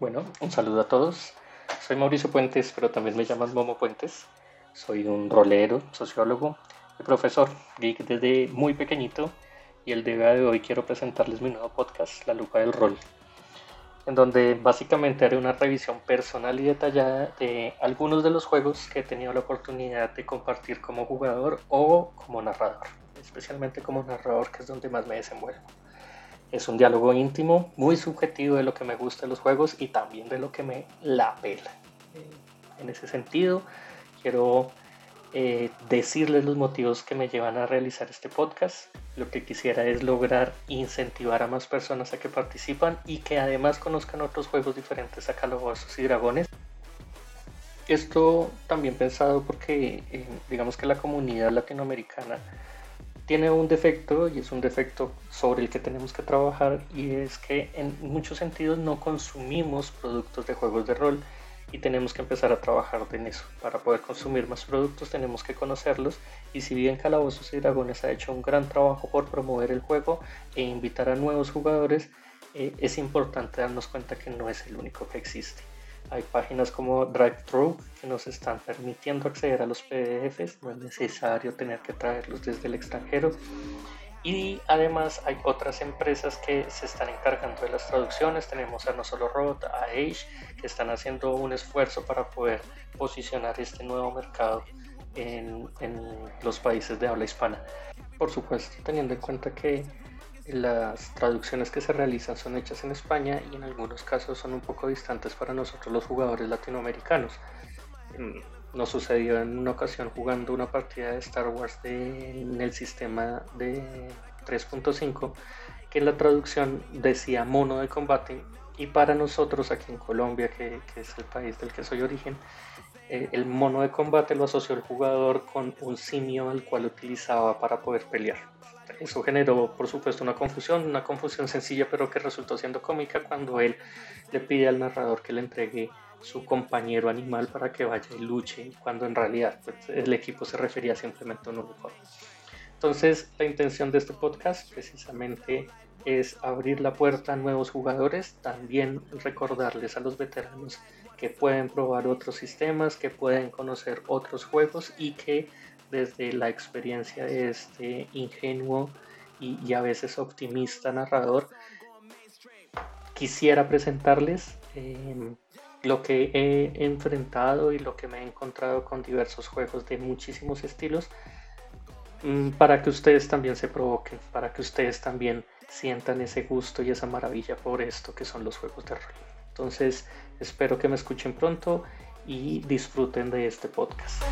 Bueno, un saludo a todos. Soy Mauricio Puentes, pero también me llaman Momo Puentes. Soy un rolero, sociólogo y profesor geek desde muy pequeñito. Y el día de hoy quiero presentarles mi nuevo podcast, La Lupa del Rol, en donde básicamente haré una revisión personal y detallada de algunos de los juegos que he tenido la oportunidad de compartir como jugador o como narrador, especialmente como narrador, que es donde más me desenvuelvo. Es un diálogo íntimo, muy subjetivo de lo que me gusta de los juegos y también de lo que me la pela. En ese sentido, quiero eh, decirles los motivos que me llevan a realizar este podcast. Lo que quisiera es lograr incentivar a más personas a que participan y que además conozcan otros juegos diferentes a Calabozos y Dragones. Esto también pensado porque eh, digamos que la comunidad latinoamericana tiene un defecto y es un defecto sobre el que tenemos que trabajar y es que en muchos sentidos no consumimos productos de juegos de rol y tenemos que empezar a trabajar en eso. Para poder consumir más productos tenemos que conocerlos y si bien Calabozos y Dragones ha hecho un gran trabajo por promover el juego e invitar a nuevos jugadores, eh, es importante darnos cuenta que no es el único que existe. Hay páginas como DriveThru que nos están permitiendo acceder a los PDFs, no es necesario tener que traerlos desde el extranjero. Y además hay otras empresas que se están encargando de las traducciones. Tenemos a No Solo Robot, a Age, que están haciendo un esfuerzo para poder posicionar este nuevo mercado en, en los países de habla hispana. Por supuesto, teniendo en cuenta que las traducciones que se realizan son hechas en España y en algunos casos son un poco distantes para nosotros los jugadores latinoamericanos. Mm, nos sucedió en una ocasión jugando una partida de Star Wars en el sistema de 3.5 que la traducción decía mono de combate y para nosotros aquí en Colombia, que, es el país del que soy origen, eh, el mono de combate lo asoció el jugador con un simio al cual utilizaba para poder pelear. Eso generó, por supuesto, una confusión, una confusión sencilla, pero que resultó siendo cómica cuando él le pide al narrador que le entregue su compañero animal para que vaya y luche, cuando en realidad pues, el equipo se refería simplemente a un uniforme. Entonces, la intención de este podcast precisamente es abrir la puerta a nuevos jugadores, también recordarles a los veteranos que pueden probar otros sistemas, que pueden conocer otros juegos y que desde la experiencia de este ingenuo y, a veces optimista narrador, quisiera presentarles em, lo que he enfrentado y lo que me he encontrado con diversos juegos de muchísimos estilos mm, para que ustedes también se provoquen, para que ustedes también sientan ese gusto y esa maravilla por esto que son los juegos de rol. Entonces espero que me escuchen pronto y disfruten de este podcast.